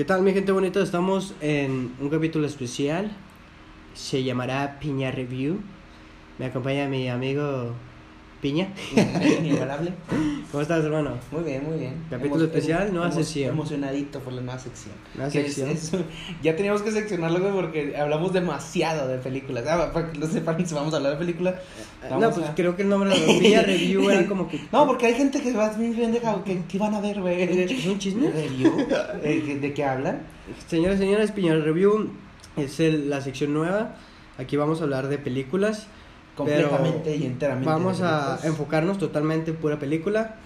¿Qué tal, mi gente bonita? Estamos en un capítulo especial. Se llamará Piña Review. Me acompaña mi amigo Piña. Inigualable. ¿Cómo estás, hermano? Muy bien, muy bien. Capítulo especial, nueva emo- sección. Emocionadito por la nueva sección. Nueva es- sección. es- ya teníamos que seccionarlo, porque hablamos demasiado de películas. Ah, para que lo sepan, si vamos a hablar de películas. no, vamos pues a- creo que el nombre de la Piña Review era como que. No, porque hay gente que va bien pendeja, que, que van a ver, güey. ¿Es un chisme? ¿Review? Eh, ¿que- ¿De qué hablan? Señores, señores, Piña Review es el- la sección nueva. Aquí vamos a hablar de películas. Completamente y enteramente. Vamos a enfocarnos totalmente en pura película.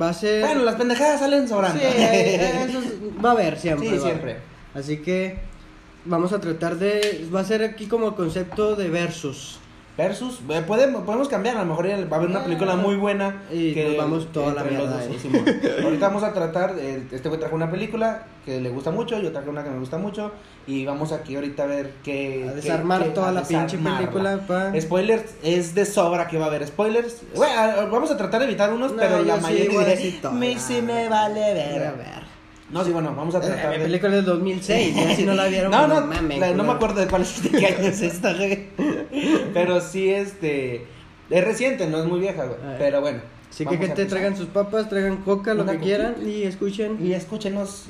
Va a ser. Bueno, las pendejadas salen sobrando. Sí, eh, eso es- va a haber siempre. Sí, siempre. Así que vamos a tratar de. Va a ser aquí como concepto de versus. Versus, eh, podemos, podemos cambiar, a lo mejor va a haber una película muy buena. Y nos vamos toda la mierda dos. Ahorita vamos a tratar, eh, este güey trajo una película que le gusta mucho, yo traje una que me gusta mucho, y vamos aquí ahorita a ver qué... A desarmar qué- toda a la pinche película. Pa... Spoilers, es de sobra que va a haber spoilers. Bueno, vamos a tratar de evitar unos, No, pero la sí mayoría diré, toda. me sí me vale ver. ver. No, sí, bueno, vamos a Eh, tratar La de... película del 2006, ya si no la vieron. No, pues no, la- no me acuerdo de cuál es de qué año es esta, güey. Pero sí, este. Es reciente, no es muy vieja, güey. Ah, Pero bueno. Así que gente, traigan sus papas, traigan coca, lo Una que coquita. quieran y escuchen. Y escúchenos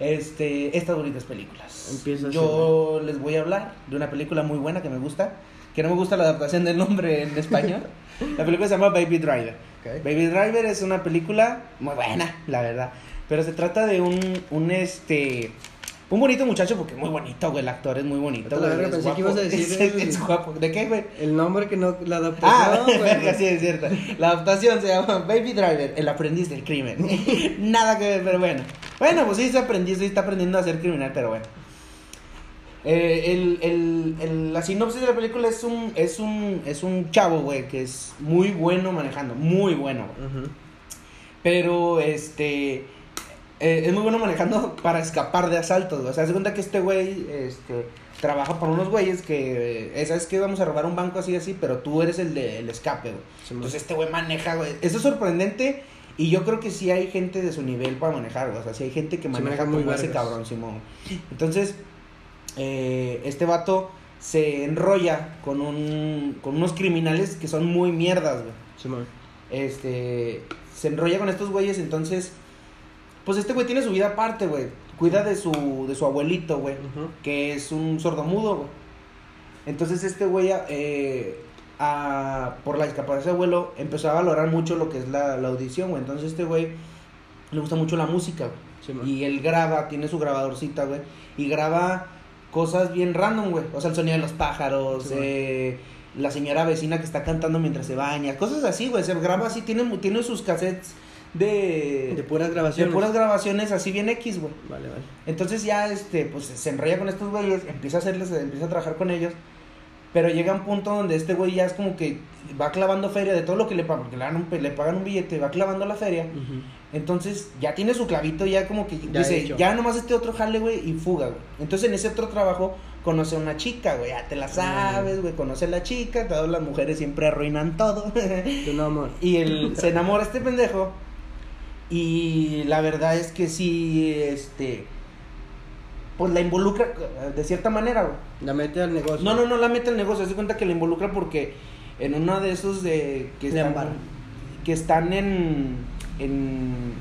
este, estas bonitas películas. Empieza Yo les voy a hablar de una película muy buena que me gusta. Que no me gusta la adaptación del nombre en español. la película se llama Baby Driver. Baby Driver es una película muy buena, la verdad. Pero se trata de un, un este. Un bonito muchacho, porque muy bonito, güey. El actor es muy bonito. Güey, verga, es pensé que ibas a decir Es, el- es guapo. ¿De qué, güey? El nombre que no. La adaptación. Ah, güey. verga, sí, es cierto. La adaptación se llama Baby Driver, el aprendiz del crimen. Nada que ver, pero bueno. Bueno, pues sí, es aprendiz, sí está aprendiendo a ser criminal, pero bueno. Eh, el, el, el- la sinopsis de la película es un, es un, es un chavo, güey, que es muy bueno manejando, muy bueno, güey. Ujú. Pero, este, eh, es muy bueno manejando para escapar de asaltos, güey. O sea, se cuenta que este güey, este, trabaja para unos güeyes que, eh, ¿sabes que Vamos a robar un banco así, así, pero tú eres el de el escape, güey. Sí, Entonces este güey maneja, güey. Eso es sorprendente y yo creo que sí hay gente de su nivel para manejar, güey. O sea, sí hay gente que maneja maneja muy como ese cabrón, Simón. Entonces, eh, este vato se enrolla con un, con unos criminales que son muy mierdas, güey Simón. este se enrolla con estos güeyes, entonces pues este güey tiene su vida aparte, güey. Cuida de su de su abuelito, güey, que es un sordomudo, güey. Entonces este güey eh, a- por la discapacidad de su abuelo empezó a valorar mucho lo que es la, la audición, güey. Entonces este güey le gusta mucho la música, güey. Y él graba, tiene su grabadorcita, güey. Y graba cosas bien random, güey. O sea, el sonido de los pájaros, Sí, eh, la señora vecina que está cantando mientras se baña. Cosas así, güey. Se graba así, tiene, tiene sus cassettes de, De puras de grabaciones. puras grabaciones así bien X, güey. Vale, vale. Entonces ya, este, pues se enrolla con estos güeyes, empieza a hacerles, empieza a trabajar con ellos. Pero llega un punto donde este güey ya es como que va clavando feria de todo lo que le pagan, porque le, dan un- le pagan un billete, va clavando la feria. Entonces ya tiene su clavito, ya como que Ya dice, ya nomás este otro jale, güey, y fuga, güey. Entonces en ese otro trabajo conoce a una chica, güey, ya te la sabes, güey, conoce a la chica, todas las mujeres siempre arruinan todo. Tu no, amor. y él se enamora este pendejo. Y la verdad es que sí, este, pues la involucra de cierta manera, güey. La mete al negocio. No, no, no la mete al negocio, se cuenta que la involucra porque en uno de esos de que están, que están en, en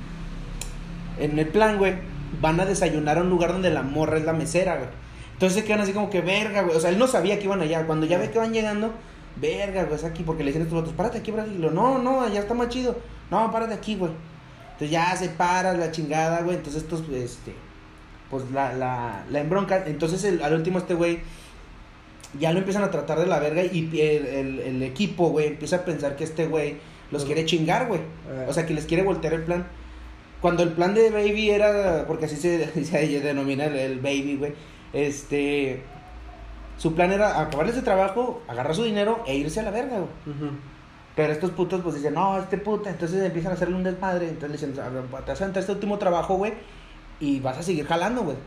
en el plan, güey, van a desayunar a un lugar donde la morra es la mesera, güey. Entonces se quedan así como que verga, güey. O sea, él no sabía que iban allá. Cuando ya ve que van llegando, verga, güey, es aquí porque le dicen a estos otros, párate aquí, Brasil. Y lo, no, no, allá está más chido. No, párate aquí, güey. Entonces ya se para la chingada, güey. Entonces estos, este, pues la, la, la embronca. Entonces el- al último este güey ya lo empiezan a tratar de la verga y el, el- el equipo, güey, empieza a pensar que este güey los quiere chingar, güey. Eh. O sea, que les quiere voltear el plan. Cuando el plan de Baby era, porque así se, se denomina el, el Baby, güey, este, su plan era acabar ese trabajo, agarrar su dinero e irse a la verga, güey. Ujú. Pero estos putos pues dicen, no, este puta, entonces empiezan a hacerle un desmadre, entonces le dicen, "A ver, te vas a entrar este último trabajo, güey, y vas a seguir jalando, güey.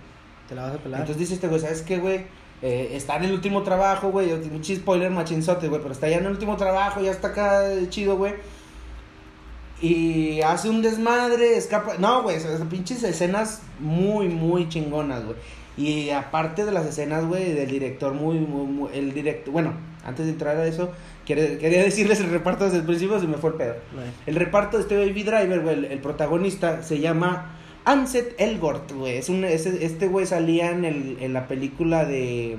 Te la vas a pelar. Entonces dice este güey, ¿sabes qué, güey? Eh, está en el último trabajo, güey, un spoiler machinzote, güey, pero está ya en el último trabajo, ya está acá chido, güey. Y hace un desmadre, escapa. No, güey, esas pinches escenas muy, muy chingonas, güey. Y aparte de las escenas, güey, del director, muy, muy, muy. El director. Bueno, antes de entrar a eso, quería, quería decirles el reparto desde el principio, se me fue el pedo. El reparto de este Baby Driver, güey, el, el protagonista se llama Anset Elgort, güey. Es un, es- este güey salía en, el, en la película de.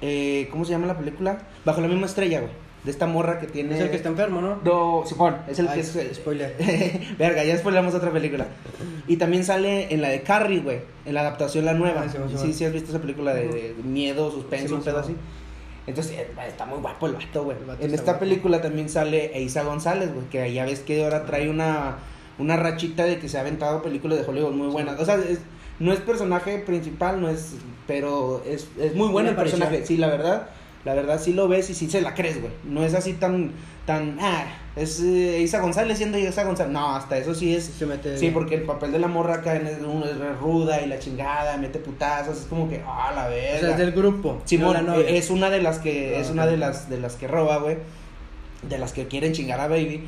eh, ¿Cómo se llama la película? Bajo la misma estrella, güey. De esta morra que tiene. Es el que está enfermo, ¿no? No, Simón, es el Ay, que es. spoiler. Verga, ya spoilamos otra película. Y también sale en la de Carrie, güey. En la adaptación, la nueva. Ah, sí, sí, has visto esa película de, de miedo, suspenso, un pedo sí. así. Entonces, eh, está muy guapo el vato, güey. En esta guapo. película también sale Eiza González, güey. Que ya ves que ahora trae una, una rachita de que se ha aventado películas de Hollywood muy buenas. O sea, es- no es personaje principal, no es. Pero es, es muy bueno el personaje. Sí, la verdad. La verdad sí lo ves y sí se la crees, güey. No es así tan. tan ah, es eh, Isa González siendo Isa González. No, hasta eso sí es. Se mete. Sí, porque el papel de la morra acá en es, ruda y la chingada, mete putazos, es como que, ah, la O verga. sea, es del grupo. Simón, no eh, es una de las que, Ah, es una de las, de las que roba, güey, de las que quieren chingar a Baby.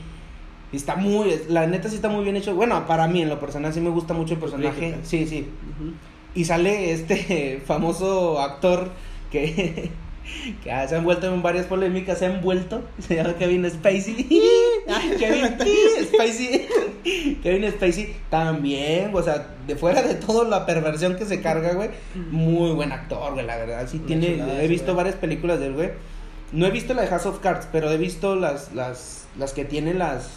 Y está muy, la neta sí está muy bien hecho. Bueno, para mí en lo personal sí me gusta mucho el personaje. Sí, sí. Y sale este famoso actor que, que ah, se ha envuelto en varias polémicas, se ha envuelto, se llama Kevin Spacey. Kevin Spacey. Kevin Spacey también, o sea, de fuera de todo la perversión que se carga, güey, muy buen actor, güey, la verdad. Sí Una tiene, chulada he visto güey. varias películas del güey. No he visto la de House of Cards, pero he visto las las las que tiene las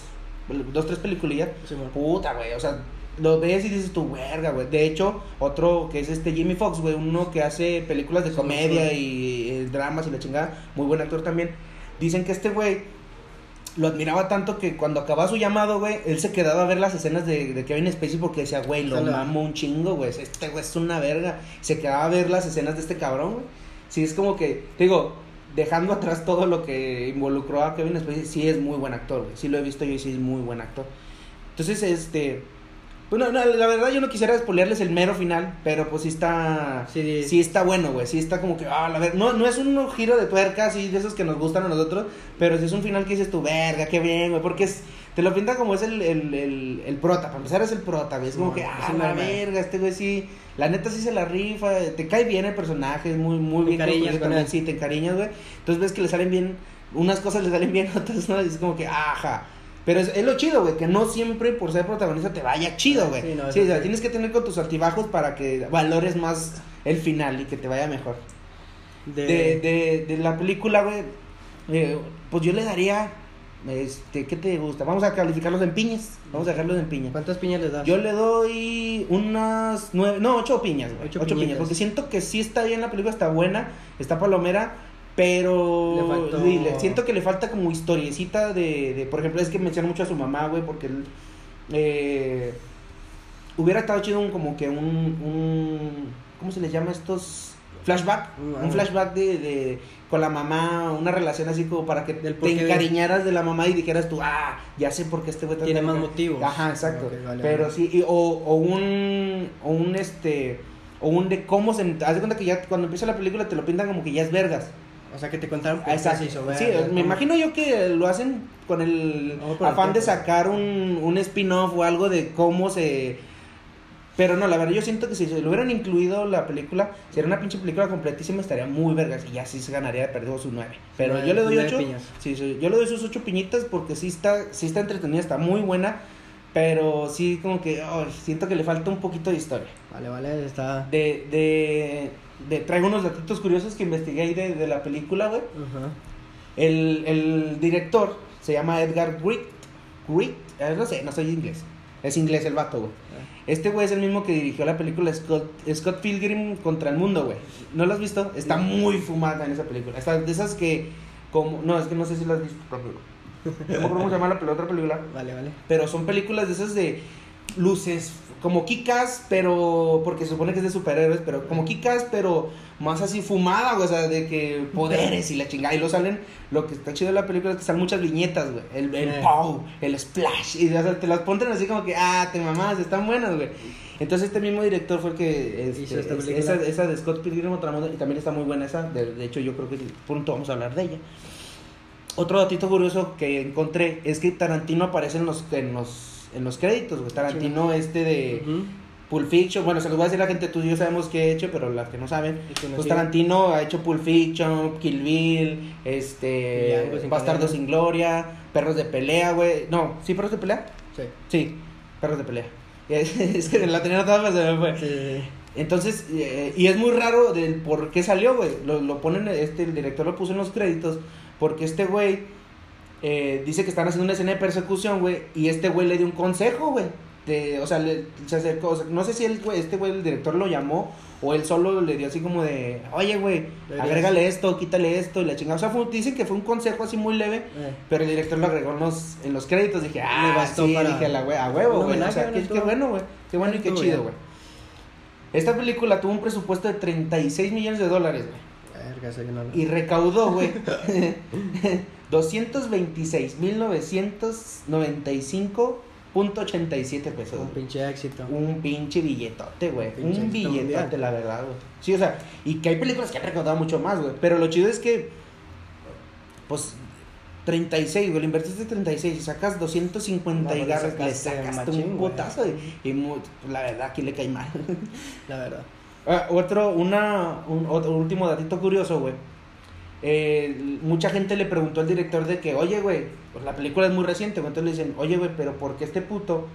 dos tres peliculillas. Simón. Puta, güey, o sea, lo ves y dices tu verga, güey. De hecho, otro que es este Jimmy Fox, güey, uno que hace películas de Sí, comedia sí. y eh, dramas y la chingada, muy buen actor también. Dicen que este güey lo admiraba tanto que cuando acababa su llamado, güey, él se quedaba a ver las escenas de, de Kevin Spacey porque decía, güey, lo mamo un chingo, güey, este güey es una verga. Se quedaba a ver las escenas de este cabrón, güey. Sí, es como que, digo, dejando atrás todo lo que involucró a Kevin Spacey, sí es muy buen actor, güey. Sí lo he visto yo y sí es muy buen actor. Entonces, este... Bueno, no, la verdad yo no quisiera despolearles el mero final, pero pues sí está... Sí, está bueno, güey. Sí está como que, ah, la ver... No, no es un giro de tuerca así de esos que nos gustan a nosotros, pero sí es un final que dices tu verga, qué bien, güey. Porque es... Te lo pinta como es el, el, el, el prota. Para empezar es el prota, güey. Es como que, es ah, un la verga, este güey sí... La neta sí se la rifa, te cae bien el personaje, es muy, muy Te bien con también, sí, te encariñas, güey. Entonces ves que le salen bien, unas cosas le salen bien, otras no, y es como que, ajá. Pero es, es lo chido, güey, que no siempre por ser protagonista te vaya chido, güey. Sí, Sí, no, o eso sea, sí. tienes que tener con tus altibajos para que valores más el final y que te vaya mejor. De, De, de, de la película, güey, eh, pues yo le daría, este, ¿qué te gusta? Vamos a calificarlos en piñas, vamos a dejarlos en piñas. ¿Cuántas piñas les das? Yo le doy unas nueve, no, ocho piñas, güey. Ocho Ocho, piñas. Porque siento que sí está bien la película, está buena, está palomera, pero Le faltó- sí, le- siento que le falta como historiecita de, de, por ejemplo, es que menciona mucho a su mamá, güey, porque él, eh, hubiera estado chido un, como que un, un, ¿cómo se les llama estos? Flashback, un flashback de, de, con la mamá, una relación así como para que te encariñaras de la mamá y dijeras tú, ah, ya sé por qué este güey Tiene más acá". motivos. Ajá, exacto. Vale, Pero vale. sí, y- o, o un, o un este, o un de cómo se, haz de cuenta que ya cuando empieza la película te lo pintan como que ya es vergas. O sea, que te contaron Ah, Exacto. se hizo Sí, me imagino yo que lo hacen con el No, por el afán de sacar un, un spin-off o algo de cómo se... Pero no, la verdad yo siento que si lo hubieran incluido la película, si era una pinche película completísima estaría muy vergas y ya sí se ganaría de perdido sus nueve. Pero Nueve- yo le doy ocho. Sí, sí, yo le doy sus ocho piñitas porque sí está, sí está entretenida, está muy buena, pero sí como que ay, siento que le falta un poquito de historia. Vale, vale, está. De, de, de traigo unos datitos curiosos que investigué ahí de, de la película, güey. El, el director se llama Edgar Wright. Wright, eh, no sé, no soy inglés. Es inglés el vato, güey. Este güey es el mismo que dirigió la película Scott, Scott Pilgrim contra el mundo, güey. ¿No lo has visto? Está muy fumada en esa película. Está de esas que, como, no, es que no sé si lo has visto también. No me acuerdo cómo se llama la, otra película. Vale, vale. Pero son películas de esas de luces, como Kikas, pero. Porque se supone que es de superhéroes, pero como Kikas, pero más así fumada, güey. O sea, de que poderes y la chingada. Y lo salen. Lo que está chido de la película es que salen muchas viñetas, güey. El, el pow, el splash. Y o sea, te las ponen así como que, ah, te mamás, están buenas, güey. Entonces, este mismo director fue el que. este, esta es- esa, esa de Scott Pilgrim el mundo. Y también está muy buena esa. De, de hecho, yo creo que pronto vamos a hablar de ella. Otro datito curioso que encontré es que Tarantino aparece en los, en los, en los créditos, güey. Tarantino este de. Pulp Fiction, bueno, se los voy a decir a la gente, tú y yo sabemos qué he hecho, pero las que no saben, pues. Tarantino ha hecho Pulp Fiction, Kill Bill, este, sin Bastardo sin Gloria, Perros de pelea, güey. No, ¿sí, Perros de pelea? Sí. Sí, Perros de pelea. Es que la tenía notada, se me fue. Sí. Entonces, eh, y es muy raro del por qué salió, güey. Lo, lo ponen, este, el director lo puso en los créditos, porque este güey eh, dice que están haciendo una escena de persecución, güey, y este güey le dio un consejo, güey. de- o sea, le- se acercó, o sea, no sé si el güey, este güey, el director lo llamó, o él solo le dio así como de, oye, güey, agrégale esto, quítale esto, y la chingada. O sea, fue, dicen que fue un consejo así muy leve, Eh. pero el director lo agregó en los, en los créditos. Dije, ah, Le bastó sí, para- dije, a, la hue- a huevo, güey. O sea, qué, bueno, güey. Qué bueno y qué chido, güey. Esta película tuvo un presupuesto de 36 millones de dólares, güey. Y recaudó, güey, 226.995.87 pesos. Un pinche éxito. Un pinche billetote, güey. Un Un billetote, mundial. la verdad, güey. Sí, o sea, y que hay películas que han recaudado mucho más, güey. Pero lo chido es que, pues, 36, güey, le invertiste 36 y sacas 250 No, y garras, le sacaste un botazo. Y la verdad, aquí le cae mal. La verdad. Ah, otro, una, un, otro último datito curioso, güey. Eh, mucha gente le preguntó al director de que, oye, güey, pues la película es muy reciente, güey. Entonces le dicen, oye, güey, pero ¿por qué este puto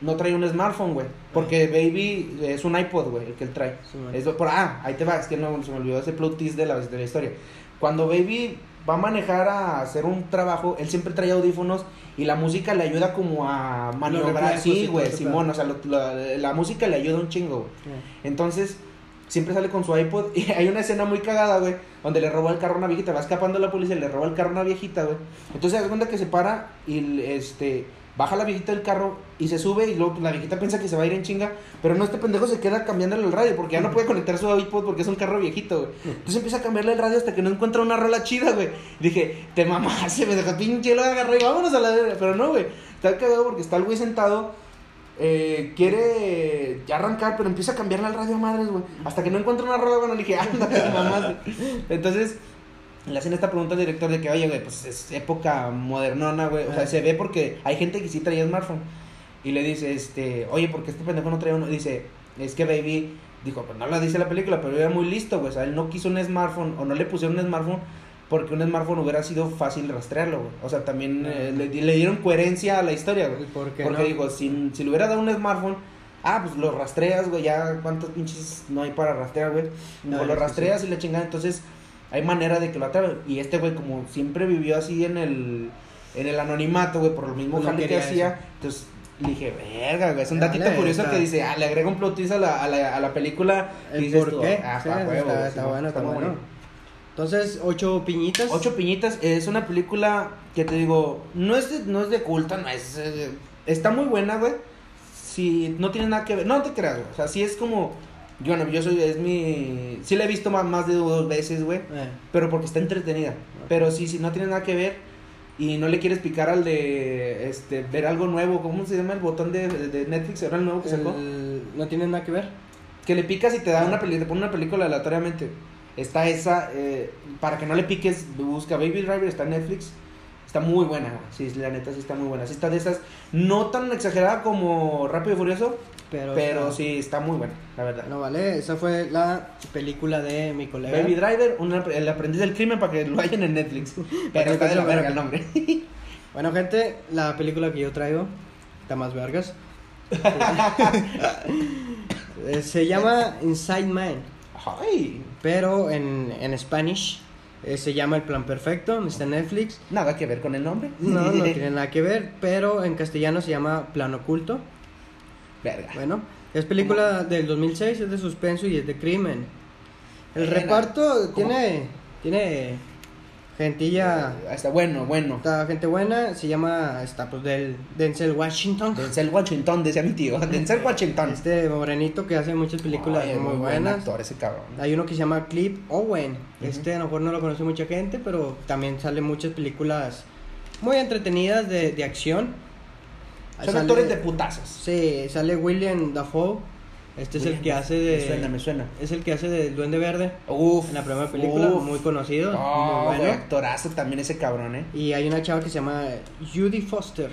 no trae un smartphone, güey? Porque Baby es un iPod, güey, el que él trae. Sí. Es por, ah, ahí te va, es que no se me olvidó ese plot twist de la, de la historia. Cuando Baby va a manejar a hacer un trabajo, él siempre trae audífonos y la música le ayuda como a maniobrar. Sí, güey, Simón, o sea, lo- la, la música le ayuda un chingo, güey. Entonces, siempre sale con su iPod. Y hay una escena muy cagada, güey, donde le roba el carro a una viejita. Va escapando la policía le roba el carro a una viejita, güey. Entonces, se da cuenta que se para y este. Baja la viejita del carro y se sube y luego la viejita piensa que se va a ir en chinga, pero no, este pendejo se queda cambiándole el radio porque ya no puede conectar su iPod porque es un carro viejito, güey. Entonces empieza a cambiarle el radio hasta que no encuentra una rola chida, güey. Dije, te mamaste, me dejó pinche, lo agarré y vámonos a la. Pero no, güey, está cagado porque está el güey sentado eh, quiere ya arrancar, pero empieza a cambiarle al radio madres, güey. Hasta que no encuentra una rola, bueno, le dije, anda, mamaste. Entonces, le hacen esta pregunta al director de que, oye, güey, pues es época modernona, güey. O sea, se ve porque hay gente que sí traía smartphone. Y le dice, este, oye, ¿por qué este pendejo no traía uno? Dice, es que Baby, dijo, pues no lo dice la película, pero era muy listo, güey. O sea, él no quiso un smartphone o no le pusieron un smartphone porque un smartphone hubiera sido fácil rastrearlo, güey. O sea, también eh, le, le dieron coherencia a la historia, güey. ¿Y por qué Porque no? digo, si, si le hubiera dado un smartphone, ah, pues lo rastreas, güey, ya cuántos pinches no hay para rastrear, güey. No, o lo rastreas y la chingada, entonces hay manera de que lo atrapen. Y este güey, como siempre vivió así en el, en el anonimato, güey, por lo mismo Pues no que hacía, eso. entonces le dije, verga, güey, es un Ya, datito curioso está- que dice, ah, le agrega un plot twist a la, a la, a la película. y ¿El dices por qué? Ah, Sí, está, bueno, está bueno. Entonces, ocho piñitas. Ocho piñitas es una película que te digo, no es de, no es de culto, no es... eh, está muy buena, güey. Si no tiene nada que ver, no te creas, güey. O sea, sí es como... Yo, bueno, yo soy, es mi... Sí la he visto más, más de dos veces, güey. Eh, Pero porque está entretenida. Pero sí, si no tiene nada que ver y no le quieres picar al de, este, ver algo nuevo, ¿cómo se llama el botón de, de Netflix? ¿Era el nuevo que sacó? el- no tiene nada que ver. Que le picas y te da una película, te pone una película aleatoriamente. Está esa, eh, para que no le piques, busca Baby Driver, está en Netflix. Está muy buena, sí, la neta sí está muy buena. Sí está de esas, no tan exagerada como Rápido y Furioso, Pero, pero está- sí está muy buena, la verdad. No vale, esa fue la película de mi colega. Baby Driver, una- el aprendiz del crimen para que lo hayan en Netflix. Pero está de la verga el nombre. Bueno, gente, la película que yo traigo está más vergas. Eh, Se llama Inside Man, Ay, pero en, en Spanish eh, se llama El Plan Perfecto, está en Netflix. nada que ver con el nombre. No, no tiene nada que ver, pero en castellano se llama Plan Oculto. Verga. Bueno, es película del 2006, es de suspenso y es de crimen. El reparto ¿Cómo? tiene tiene gentilla, Ah, Está bueno, bueno. está gente buena, se llama está pues del Denzel Washington. Denzel Washington, decía mi tío. Denzel Washington. Este morenito que hace muchas películas Ay, muy buen buenas. actor ese cabrón. Hay uno que se llama Clip Owen. Este a lo mejor no lo conoce mucha gente, pero también sale muchas películas muy entretenidas de, de acción. Son Sale- actores de putazos. Sí, sale William Dafoe. Este es el que hace de. Me suena, me suena. Es el que hace del Duende Verde Uf. en la primera película, uf. muy conocido, Oh, muy bueno. actorazo también ese cabrón, ¿eh? Y hay una chava que se llama Judy Foster.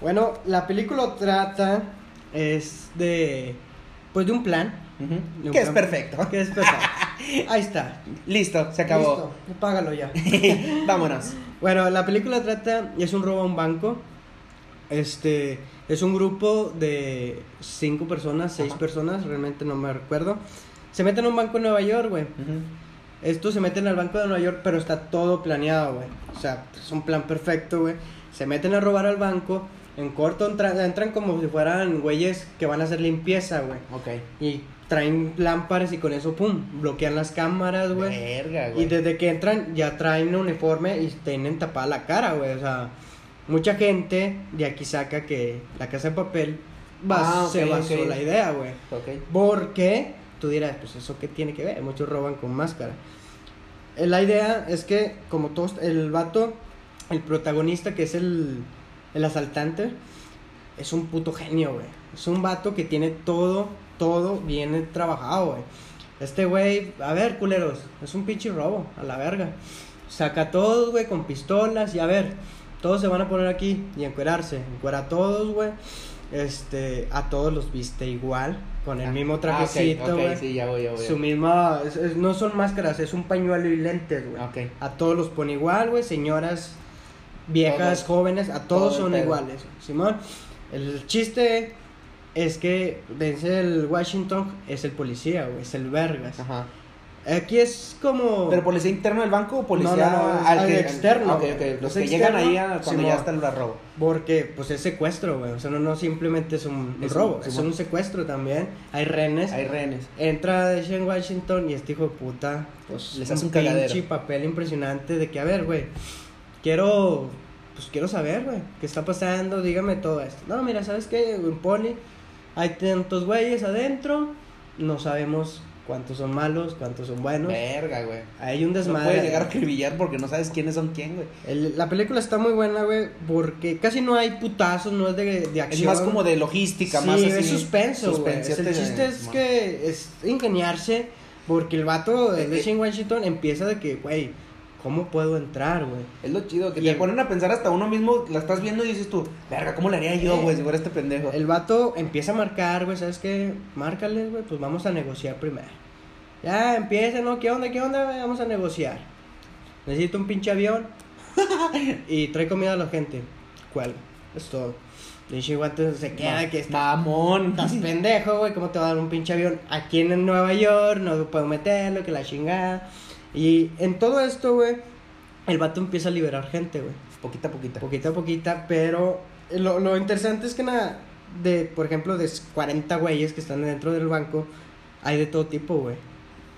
Bueno, la película trata es de pues de un plan, de un Que es perfecto. Que es perfecto. Ahí está. Listo, se acabó. Listo, págalo ya. Vámonos. Bueno, la película trata, es un robo a un banco. Este, es un grupo de cinco personas, seis Ajá. personas, realmente no me recuerdo. Se meten a un banco en Nueva York, güey. Estos se meten al banco de Nueva York, pero está todo planeado, güey. O sea, es un plan perfecto, güey. Se meten a robar al banco. En corto entra- entran como si fueran güeyes que van a hacer limpieza, güey. Ok. Y traen lámparas y con eso, pum, bloquean las cámaras, güey. Verga, güey. Y desde que entran ya traen uniforme y tienen tapada la cara, güey. O sea, mucha gente de aquí saca que la casa de papel va, Ah, ok, se basó la idea, güey. Porque tú dirás, pues eso qué tiene que ver, muchos roban con máscara. Eh, La idea es que como todos, el vato, el protagonista que es el, el asaltante, es un puto genio, güey. Es un vato que tiene todo, todo bien trabajado, güey. Este güey, a ver, culeros, es un pinche robo, a la verga. Saca a todos, güey, con pistolas y a ver, todos se van a poner aquí y encuerarse. Encuera a todos, güey. Este, a todos los viste igual, con el mismo trajecito, Ah, ok, güey. ok, sí, ya voy, ya voy. Su misma, es- es- no son máscaras, es un pañuelo y lentes, güey. A todos los pone igual, güey, señoras, viejas, Todos. jóvenes, a Todo todos son iguales, Simón. El chiste es que Denzel Washington es el policía, güey, es el vergas. Ajá. Aquí es como... ¿Pero policía interno del banco o policía No, no, no, al que- externo, Ok, güey. ok. Los que llegan externo, ahí a- cuando Simón. ya está el robo. Porque, pues, es secuestro, güey. O sea, no, no simplemente es un Es un- robo, es Simón. un secuestro también. Hay renes. Hay rehenes. Entra Shane Washington y este hijo de puta, pues, Les hace un cagadero. pinche papel impresionante de que, a ver, güey, quiero, pues, quiero saber, güey, qué está pasando, dígame todo esto. No, mira, ¿sabes qué? En Poli hay tantos güeyes adentro, no sabemos cuántos son malos, cuántos son buenos. Verga, güey. Hay un No desmadre. puedes llegar a acribillar porque no sabes quiénes son quién, güey. El- la película está muy buena, güey, porque casi no hay putazos, no es de, de Es acción. más como de logística, sí, más así. es suspenso, güey. El te- chiste es que es ingeniarse porque el vato de Eh, eh. Shane Washington empieza de que, güey, ¿cómo puedo entrar, güey? Es lo chido, que Y te el- ponen a pensar hasta uno mismo, la estás viendo y dices tú, verga, ¿cómo le haría yo, güey, si fuera este pendejo? El vato empieza a marcar, güey, ¿sabes qué? Márcales, güey, pues vamos a negociar primero. Ya empieza, ¿no? ¿Qué onda, qué onda, güey? Vamos a negociar. Necesito un pinche avión y trae comida a la gente. ¿Cuál? Es todo. Shane Washington se queda que está Mamón. Estás pendejo, güey, ¿cómo te va a dar un pinche avión? Aquí en Nueva York, no puedo meterlo, que la chingada. Y en todo esto, güey, el vato empieza a liberar gente, güey. Poquita a poquita. Poquita a poquita, pero lo, lo interesante es que nada, de, por ejemplo, de 40 güeyes que están dentro del banco, hay de todo tipo, güey.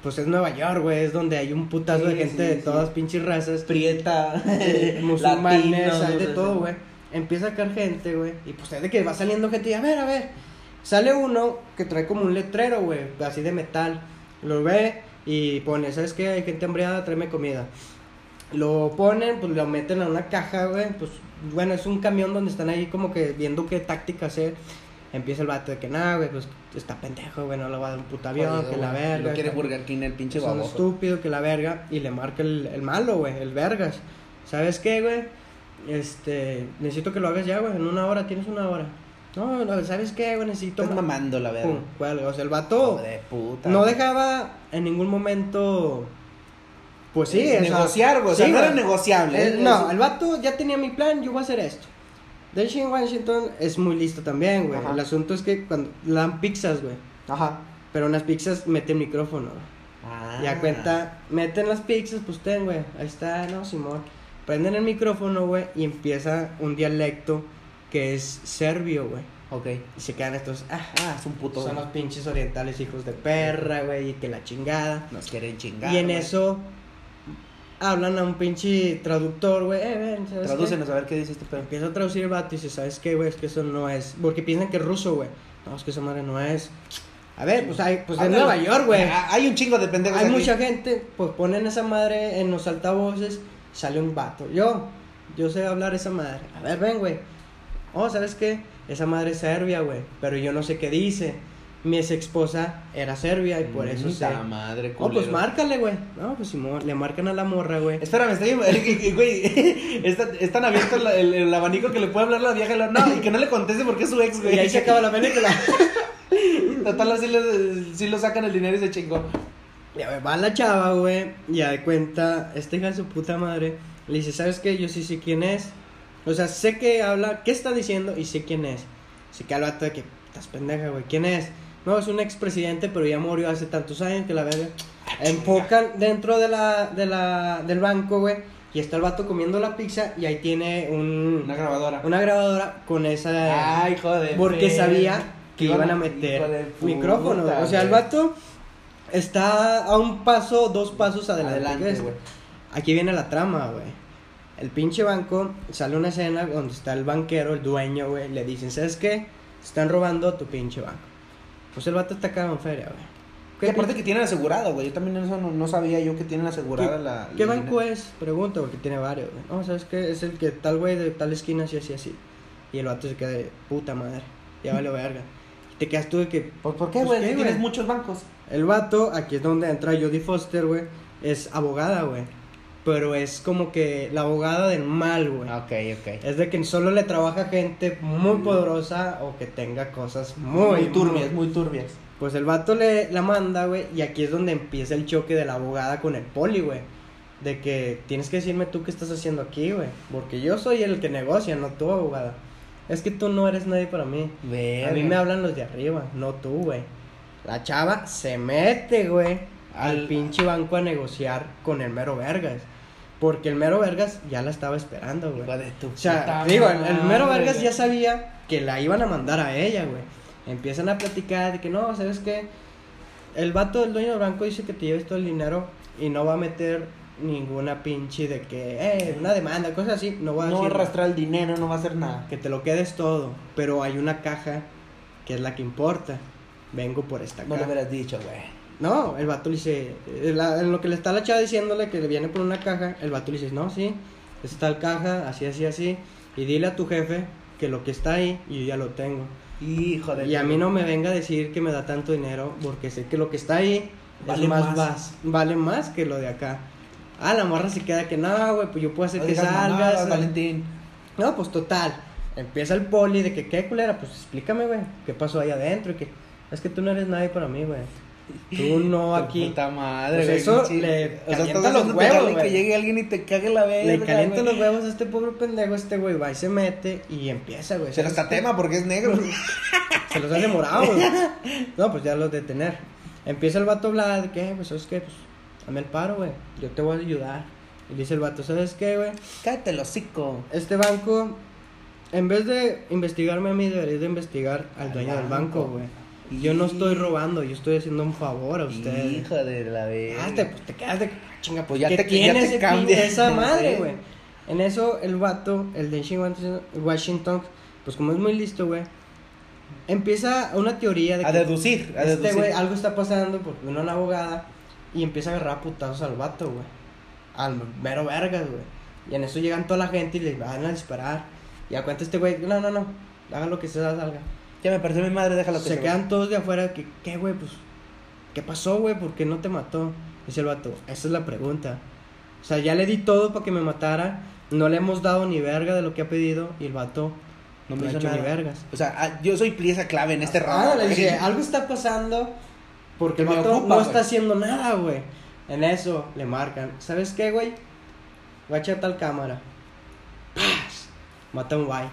Pues es Nueva York, güey, es donde hay un putazo de Sí, gente sí, de sí. todas pinches razas. Prieta, musulmanes, hay de todo, güey. Empieza a sacar gente, güey. Y pues es de que va saliendo gente y a ver, a ver. Sale uno que trae como un letrero, güey, así de metal. Lo ve y pone, ¿sabes qué? Hay gente hambriada, tráeme comida. Lo ponen, pues lo meten a una caja, güey. Pues bueno, es un camión donde están ahí como que viendo qué táctica hacer. Empieza el vato de que nada, güey, pues está pendejo, güey, no le va a dar un puto avión, que la verga. Lo quiere Burger King el pinche es un estúpido que la verga y le marca el, el malo, güey, el vergas. ¿Sabes qué, güey? Este, necesito que lo hagas ya, güey, en una hora, tienes una hora. No, no, ¿sabes qué, güey? Necesito Estás ma- mamando la. Pum, cuelga. O sea, el vato Hijo de puta. no dejaba en ningún momento. Pues sí, Eh, negociar, güey. O sea, sí, no era negociable. Eh, no, el vato ya tenía mi plan, yo voy a hacer esto. Denzel Washington es muy listo también, güey. Ajá. El asunto es que cuando le dan pizzas, güey. Ajá. Pero unas pizzas meten micrófono. Ah. Ya cuenta, meten las pizzas, pues ten, güey. Ahí está, no, Simón. Prenden el micrófono, güey, y empieza un dialecto que es serbio, güey. Ok. Y se quedan estos, ah, Ah, es un puto. son los pinches orientales hijos de perra, güey, y que la chingada. Nos quieren chingar. y en güey. eso hablan a un pinche traductor, güey, eh, ven, ¿sabes qué? A ver qué dice este pedo. Empieza a traducir el vato y dice, ¿sabes qué, güey? Es que eso no es. Porque piensan que es ruso, güey. No, es que esa madre no es. A ver, pues hay, pues en. Nueva York, güey. Hay un chingo de pendejos Hay aquí. mucha gente, pues ponen esa madre en los altavoces, sale un vato. Yo, yo sé hablar esa madre. A ver, ven, güey. Oh, ¿sabes qué? Esa madre es serbia, güey. Pero yo no sé qué dice. mi ex esposa era serbia y por eso se... Madre, Oh, pues culero. márcale, güey. No, pues Simón, le marcan a la morra, güey. Espérame, estoy. Güey, está, es tan abierto el, el abanico que le puede hablar la vieja y no, y que no le conteste porque es su ex, güey. Y ahí se acaba la película. Total, así le, sí lo sacan el dinero y se chingó. Ya va la chava, güey, ya de cuenta, esta hija de su puta madre, le dice, ¿sabes qué? Yo sí sé quién es. O sea, sé que habla, ¿qué está diciendo? Y sé quién es. Así que al vato de que, estás pendeja, güey, ¿quién es? No, es un expresidente, pero ya murió hace tantos años que la verga. Enfocan dentro de la, de la, del banco, güey, y está el vato comiendo la pizza y ahí tiene un, Una grabadora. una grabadora con esa... Ay, joder. Porque sabía que iban a meter puta, micrófonos. O sea, el vato está a un paso, dos pasos adelante. Adelante. Aquí viene la trama, güey. El pinche banco, sale una escena donde está el banquero, el dueño, güey. Le dicen, ¿sabes qué? Están robando tu pinche banco. Pues el vato está acá en feria, güey. Que aparte que tienen asegurado, güey. Yo también eso no, no sabía yo que tienen asegurada la. ¿Qué la banco es? Pregunta, porque tiene varios, güey. No, ¿sabes qué? Es el que tal güey de tal esquina, así, así, así. Y el vato se queda de puta madre. Ya vale verga. Y te quedas tú de que ¿Por, por qué, Pues, güey? ¿qué, Si güey? tienes muchos bancos. El vato, aquí es donde entra Jodie Foster, güey, es abogada, güey. Pero es como que la abogada del mal, güey. Ok, ok. Es de que solo le trabaja gente muy poderosa o que tenga cosas muy, Muy turbias, muy turbias. Pues el vato le la manda, güey, y aquí es donde empieza el choque de la abogada con el poli, güey. De que tienes que decirme tú qué estás haciendo aquí, güey. Porque yo soy el que negocia, no tú, abogada. Es que tú no eres nadie para mí. A mí me hablan los de arriba, no tú, güey. La chava se mete, güey, al Al- pinche banco a negociar con el mero Vergas. Porque el mero Vergas ya la estaba esperando, güey. Hijo de tu O sea, digo, el, el mero Vergas ya sabía que la iban a mandar a ella, güey. Empiezan a platicar de que no, ¿sabes qué? El vato del dueño del banco dice que te lleves todo el dinero y no va a meter ninguna pinche de que, eh, una demanda, cosas así. No va a No va a decir arrastrar el dinero, no va a hacer nada. que te lo quedes todo. Pero hay una caja que es la que importa. Vengo por esta No lo caja. hubieras dicho, güey. No, el vato le dice, eh, la- en lo que le está la chava diciéndole que le viene por una caja, el vato le dice, no, sí, está el caja, así, así, así, y dile a tu jefe que lo que está ahí, y yo ya lo tengo. Hijo de Y a mí no me venga a decir que me da tanto dinero, porque sé que lo que está ahí Vale es más, más. vale más que lo de acá. Ah, la morra se queda que no, güey, pues yo puedo hacer No que salgas. eh". Valentín. No, pues total. Empieza el poli de que, ¿qué culera? Pues explícame, güey, ¿qué pasó ahí adentro? Y que, es que tú no eres nadie para mí, güey. Tú no aquí. Puta madre, Pues güey, eso le O sea, calienta estás los huevos, güey. que llegue alguien y te cague la verga. Le calienta güey. los huevos a este pobre pendejo, este güey va y se mete y empieza, güey. Se lo ¿sabes está qué? tema porque es negro. Se los hace morados. güey. No, pues ya los detener. Empieza el vato a hablar de que, pues, ¿sabes qué? Pues, dame el paro, güey. Yo te voy a ayudar. Y dice el vato, ¿sabes qué, güey? Cállate el hocico. Este banco, en vez de investigarme a mí, deberías de investigar al Al dueño del banco. banco, güey. Yo no estoy robando, yo estoy haciendo un favor a ustedes. Hijo de la verga. Ah, te, pues te quedas de chinga, pues Pues ya ¿qué te- tiene ya te esa madre, güey. En eso el vato, el de Washington, pues como es muy listo, güey, empieza una teoría de A que deducir, a este deducir. güey algo está pasando porque una abogada y empieza a agarrar putazos al vato, güey. Al mero vergas, güey. Y en eso llegan toda la gente y le van a disparar. Y a cuenta este güey, no, no, no, haga lo que se salga. Ya me pareció mi madre, déjalo que Se quedan todos de afuera que, ¿qué, güey? Pues, ¿qué pasó, güey? ¿Por qué no te mató? Dice el vato, esa es la pregunta. O sea, ya le di todo para que me matara. No le hemos dado ni verga de lo que ha pedido. Y el vato No no, me ha hecho nada. ni vergas. O sea, ah, yo soy pieza clave en este Ah, round. le dije, algo está pasando. Porque el vato ocupa, no está haciendo nada, güey. En eso le marcan. ¿Sabes qué, güey? Guacha tal cámara. ¡Paz! Mata a un guay.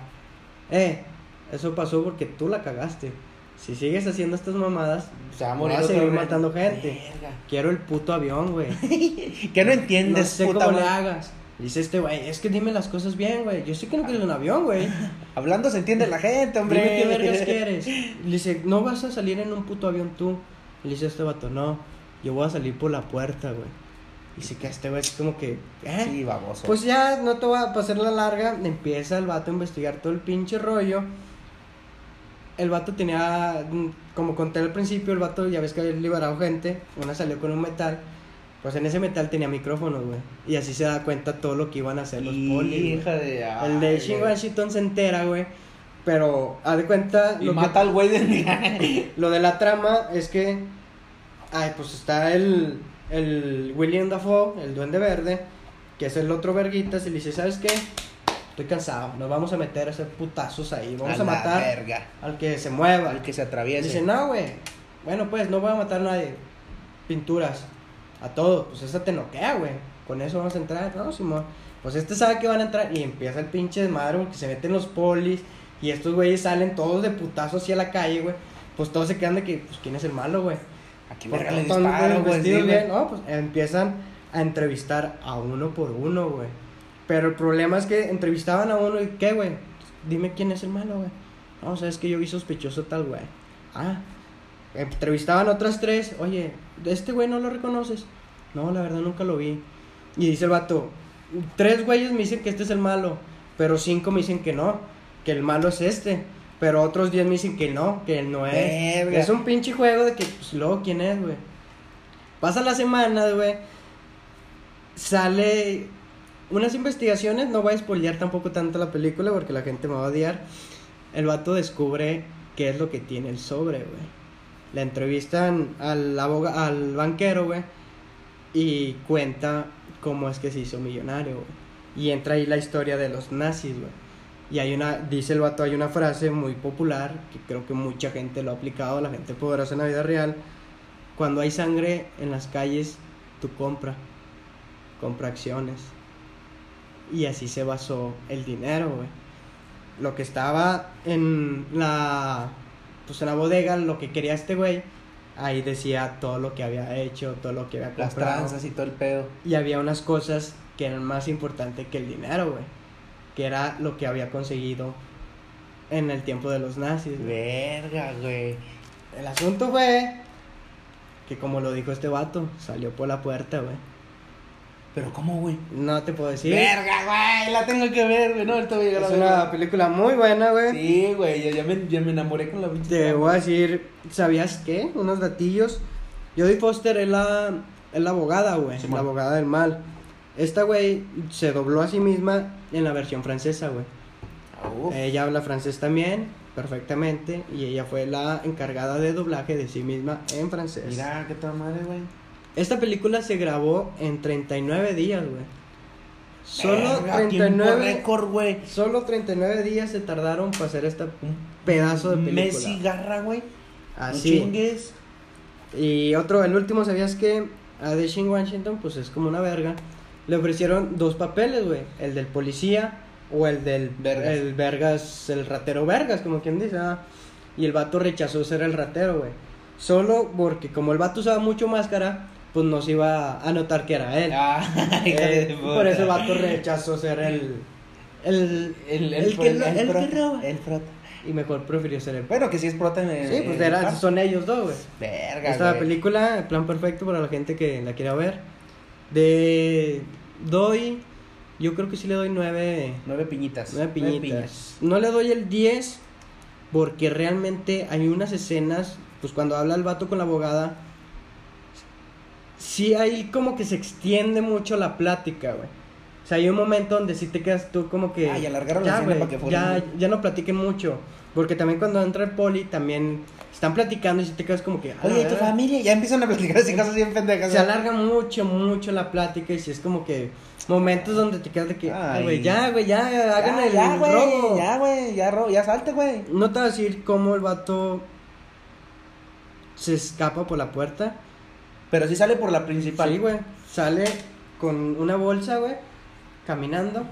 Eh, eso pasó porque tú la cagaste. Si sigues haciendo estas mamadas, Se va a vas a seguir vez. matando gente. Quiero el puto avión, güey. Que no No entiendes, sé puta cómo le hagas. Dice este güey, es que dime las cosas bien, güey. Yo sé que no quieres un avión, güey. Hablando se entiende la gente, hombre. Dime qué vergas quieres. Le dice, no vas a salir en un puto avión tú. Le dice este vato, no, yo voy a salir por la puerta, güey. Dice que este güey es como que, ¿eh? Sí, baboso. Pues ya, no te voy a pasar la larga. Empieza el vato a investigar todo el pinche rollo. El vato tenía, mm, como conté al principio, el vato ya ves que había liberado gente. Una salió con un metal. Pues en ese metal tenía micrófonos, güey. Y así se da cuenta todo lo que iban a hacer los polis. de. El de Shin. Washington se entera, güey. Pero, haz de cuenta. Y lo que- mata al güey de Lo de la trama es que. Ay, pues está el. El William Dafoe, el Duende Verde, que es el otro verguitas, y le dice: ¿Sabes qué? Estoy cansado, nos vamos a meter a hacer putazos ahí. Vamos a, matar verga. al que se mueva. Al que se atraviese. Dice: No, güey. Bueno, pues no voy a matar a nadie. Pinturas. A todos. Pues esa te noquea, güey. Con eso vamos a entrar. No, Simón. Pues este sabe que van a entrar. Y empieza el pinche desmadre, porque se meten los polis. Y estos güeyes salen todos de putazo hacia la calle, güey. Pues todos se quedan de que, pues, ¿quién es el malo, güey? Aquí verga le están disparo, güey. ¿no? Pues empiezan a entrevistar a uno por uno, güey. Pero el problema es que entrevistaban a uno y, ¿qué, güey? Dime quién es el malo, güey. No, sabes que yo vi sospechoso tal, güey. Ah, entrevistaban a otras tres. Oye, ¿de este güey no lo reconoces? No, la verdad nunca lo vi. Y dice el vato, tres güeyes me dicen que este es el malo, pero cinco me dicen que no, que el malo es este. Pero otros diez me dicen que no, que él no es. Verga. Es un pinche juego de que, pues, luego, ¿quién es, güey? Pasa la semana, güey. Sale unas investigaciones. No voy a spoilear tampoco tanto la película porque la gente me va a odiar. El vato descubre qué es lo que tiene el sobre, güey. Le entrevistan al, aboga al banquero, güey. Y cuenta cómo es que se hizo millonario, güey. Y entra ahí la historia de los nazis, güey. Y hay una, dice el vato, hay una frase muy popular que creo que mucha gente lo ha aplicado, la gente poderosa en la vida real. Cuando hay sangre en las calles, tú compra, compra acciones. Y así se basó el dinero, güey. Lo que estaba en la, pues en la bodega, lo que quería este güey, ahí decía todo lo que había hecho, todo lo que había Las comprado. tranzas y todo el pedo. Y había unas cosas que eran más importantes que el dinero, güey. Que era lo que había conseguido en el tiempo de los nazis. güey. Verga, güey. El asunto fue que como lo dijo este vato, salió por la puerta, güey. Pero ¿cómo, güey? No te puedo decir. Verga, güey. La tengo que ver, güey. No, ahorita voy a llegar Es a una película muy buena, güey. Sí, güey. Ya, ya me, ya me enamoré con la pinche. Te voy a decir, ¿sabías qué? Unos datillos. Jodie Foster es la, es la abogada, güey. Simón. la abogada del mal. Esta, güey, se dobló a sí misma en la versión francesa, güey. Uf. Ella habla francés también, perfectamente, y ella fue la encargada de doblaje de sí misma en francés. Mira, qué tal madre, güey. Esta película se grabó en 39 días, güey. Solo Verga, tiempo 39 récord, güey. Solo 39 días se tardaron para hacer este pedazo de película. Messi garra, güey. Así. chingues. Y otro, el último, ¿sabías que a Deshaun Washington, pues es como una verga? Le ofrecieron dos papeles, güey. El del policía o el del Vergas. el vergas, el ratero vergas, como quien dice. ah. Y el vato rechazó ser el ratero, güey. Solo porque como el vato usaba mucho máscara, pues no se iba a notar que era él. Ah, Eh, por eso el vato rechazó ser el... El, El, el que, el que prota, roba. El prota. Y mejor prefirió ser el... Bueno, que sí es prota en el. Sí, pues era- el son ellos dos, güey. Verga, Esta güey. película, el plan perfecto para la gente que la quiera ver. De. Doy. Yo creo que sí le doy nueve. Nueve piñitas. Nueve piñitas. No le doy el 10 porque realmente hay unas escenas. Pues cuando habla el vato con la abogada. Sí, hay como que se extiende mucho la plática, güey. O sea, hay un momento donde sí te quedas tú como que. Ah, y alargaron la ya, güey, para que fuera ya, ya no platiquen mucho. Porque también cuando entra el poli, también están platicando y sí te quedas como que. "A la Oye, ¿y tu verga". familia? Ya empiezan a platicar así cosas bien pendejas. Se alarga mucho, mucho la plática y si es como que momentos donde te quedas de que, ay, Ay. güey, ya, güey, ya, hagan Ya, el ya, güey. robo. Ya, güey. Ya, ro- ya salte, güey. No te voy a decir cómo el vato se escapa por la puerta. Pero sí sale por la principal. Sí, güey, sale con una bolsa, güey, caminando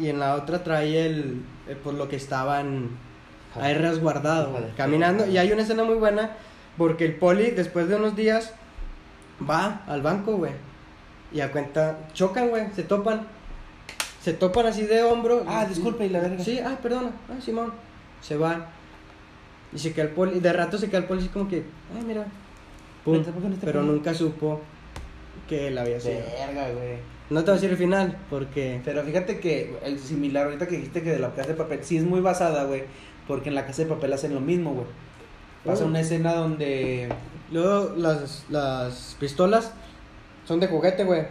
y en la otra trae el, el, pues lo que estaban ahí resguardado, caminando. Y hay una escena muy buena porque el poli después de unos días va al banco, güey. Y a cuenta, chocan, güey, se topan. Se topan así de hombro. Ah, disculpe, y la verga. Sí, ah, perdona, ah, Simón. Se van. Y se queda el poli, de rato se queda el poli así como que, ay, mira. Pum. Vente, ¿por qué no te Pero nunca supo que él había sido. Verga, güey. No te voy a decir el final, porque. Pero fíjate que el similar, ahorita que dijiste que de la casa de papel, sí es muy basada, güey. Porque en la casa de papel hacen lo mismo, güey. Pasa Oh. una escena donde. Luego las, las pistolas son de juguete, güey.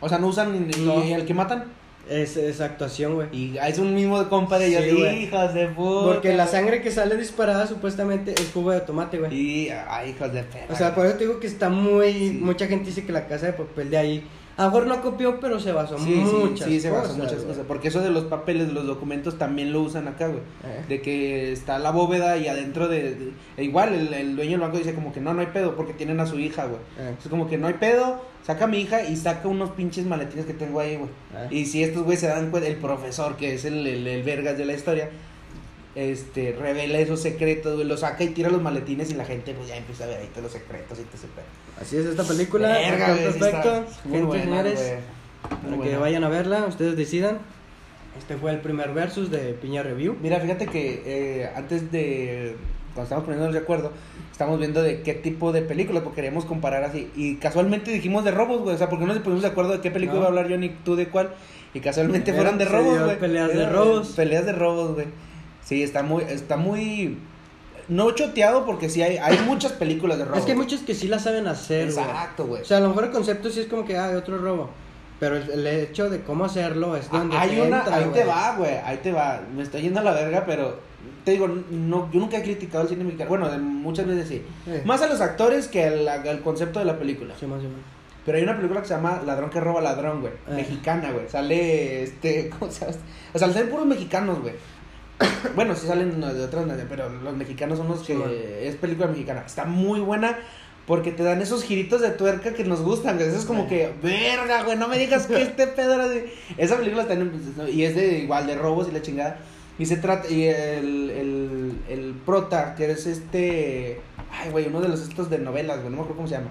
O sea, no usan. ¿Y No. el que matan? Es esa actuación, güey. Y es un mismo compa de ellos. Sí, de puta. Porque la sangre que sale disparada supuestamente es jugo de tomate, güey. Y, ay, hijos de perra. O sea, por eso te digo que está muy. Sí. Mucha gente dice que la casa de papel de ahí. A lo mejor no copió, pero se basó Sí, muchas sí, sí, se basó cosas, muchas güey. cosas. Porque eso de los papeles, de los documentos también lo usan acá, güey. Eh. De que está la bóveda y adentro de. de- e igual el, el dueño del banco dice como que no, no hay pedo porque tienen a su hija, güey. Eh. Es como que no hay pedo, saca a mi hija y saca unos pinches maletines que tengo ahí, güey. Eh. Y si estos güey se dan cuenta, el profesor, que es el, el, el vergas de la historia, este, revela esos secretos, güey, lo saca y tira los maletines y la gente, pues ya empieza a ver ahí todos los secretos y todo ese. Así es esta película. Verga, güey, perfecto. muy Gente, buena, señores, para Muy que buena. vayan a verla, ustedes decidan. Este fue el primer versus de Piña Review. Mira, fíjate que eh, antes de. Cuando estamos poniéndonos de acuerdo, estamos viendo de qué tipo de películas, porque queríamos comparar así. Y casualmente dijimos de robos, güey. O sea, porque no nos pusimos de acuerdo de qué película No. iba a hablar yo ni tú de cuál. Y casualmente fueron de robos, güey. peleas de robos. Peleas de robos, güey. Sí, está muy. Está muy. No choteado porque sí hay, hay muchas películas de robos. Es que hay muchos que sí la saben hacer. Exacto, güey. O sea, a lo mejor el concepto sí es como que, ah, hay otro robo. Pero el, el hecho de cómo hacerlo es donde Ah, hay te una, entra, ahí te va, güey, ahí te va. Me estoy yendo a la verga, pero te digo, no, yo nunca he criticado el cine mexicano. Bueno, muchas veces sí. Eh. Más a los actores que al, al concepto de la película. Sí, más o menos. Pero hay una película que se llama Ladrón que roba ladrón, güey. Eh. Mexicana, güey. Sale, este, ¿cómo se llama? O sea, salen puros mexicanos, güey. bueno, sí salen de otras pero los mexicanos son los Sí, que... es película mexicana. Está muy buena porque te dan esos giritos de tuerca que nos gustan. Eso es como que, verga, güey, no me digas que este pedo era de... Esa película está en... Y es de igual, de robos y la chingada. Y se trata... Y el, el, el prota, que es este... Ay, güey, uno de los estos de novelas, güey. No me acuerdo cómo se llama.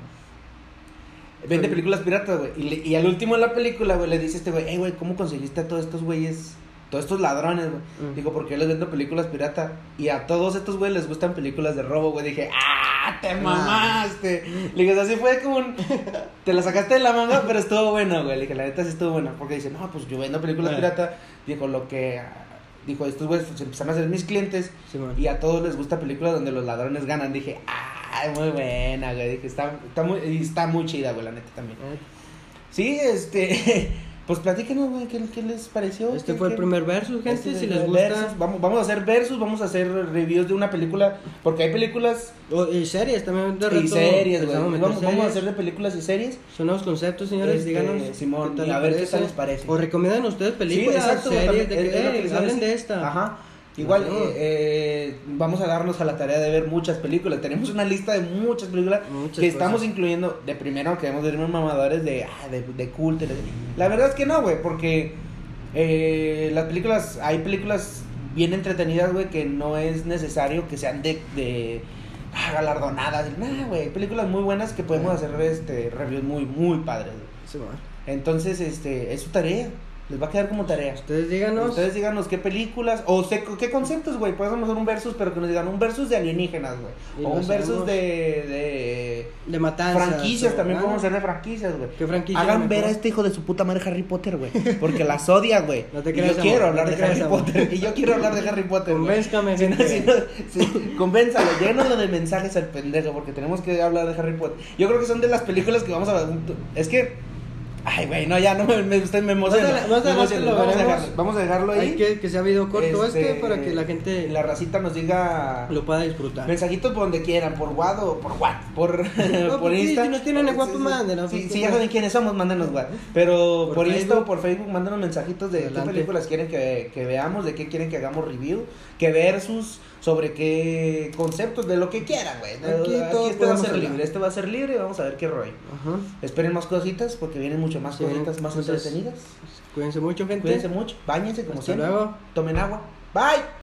Vende películas piratas, güey. Y, le- y al último de la película, güey, le dice este güey, hey, güey, ¿cómo conseguiste a todos estos güeyes? Todos estos ladrones, güey. Mm. Digo, porque yo les vendo películas pirata. Y a todos estos güeyes les gustan películas de robo, güey. Dije, ¡ah! ¡Te mamaste! Le dije, así fue como un. Te la sacaste de la manga, pero estuvo bueno, güey. Le dije, la neta sí estuvo bueno. Porque dice, no, pues yo vendo películas Eh. pirata. Dijo, lo que. Dijo, estos güeyes se empezaron a ser mis clientes. Sí. Y a todos les gusta películas donde los ladrones ganan. Dije, ¡ah! Muy buena, güey. Dije, está, está, muy, y está muy chida, güey, la neta también. Sí, este. Pues platíquenos, güey, ¿qué, qué les pareció? Este ¿Qué- fue el primer versus, gente. este si les gusta. versus. Vamos, vamos a hacer versus, vamos a hacer reviews de una película. Porque hay películas O- y series también. De y series, güey. meter Vamos, vamos a hacer de películas y series. Son nuevos conceptos, señores. Este, díganos. Simón, a ver qué tal les parece. O recomiendan ustedes películas, exacto, güey, series, también, de que, "Eh, hablen de esta. Ajá. Igual, eh, eh, vamos a darnos a la tarea de ver muchas películas. Tenemos una lista de muchas películas Muchas que estamos cosas. incluyendo. De primero queremos ver mamadores de, ah, de, de culto. la- verdad es que no, güey, porque eh, las películas, hay películas bien entretenidas, güey, que no es necesario que sean de, de ah, galardonadas. Nah, güey, películas muy buenas que podemos hacer este, reviews muy, muy padres. Sí. Entonces, este, es su tarea. Les va a quedar como tarea. Ustedes díganos. Ustedes díganos qué películas, o sé, qué conceptos, güey. Podemos hacer un versus, pero que nos digan un versus de alienígenas, güey. O un versus de, de De matanzas. franquicias, o- también podemos hacer de franquicias, güey. ¿Qué franquicia? Hagan ver a este hijo de su puta madre Harry Potter, güey. Porque las odia, güey. No te y creas, yo amor, quiero hablar de creas, Harry amor. Potter. Y yo quiero hablar de Harry Potter. Convénzcame, Si no, gente. si no, sí, convénzalo, llénalo de mensajes al pendejo, porque tenemos que hablar de Harry Potter. Yo creo que son de las películas que vamos a. Es que. Ay, güey, no, ya no me, me, usted me emociona. Vamos, a veremos. dejarlo, vamos a dejarlo ahí. Hay que, que sea video corto este, Este, para que la gente La racita nos diga. lo pueda disfrutar. Mensajitos por donde quieran, por WhatsApp o por What, por, por pues sí, Insta. si nos tienen en Sí, mándenos, Sí, sí, ya saben quiénes somos, mándenos WhatsApp. Pero Por por, Insta o por Facebook, mándenos mensajitos de Adelante. qué películas quieren que, que veamos, de qué quieren que hagamos review, qué versus, sobre qué conceptos, de lo que quieran, güey. Aquí Aquí, este va a ser hablar. libre, este va a ser libre y vamos a ver qué rollo. Ajá. Esperen más cositas porque vienen mucho más Sí, cositas más entretenidas. Cuídense mucho, gente. Cuídense mucho, bañense como Hasta siempre. luego. Tomen agua. Bye.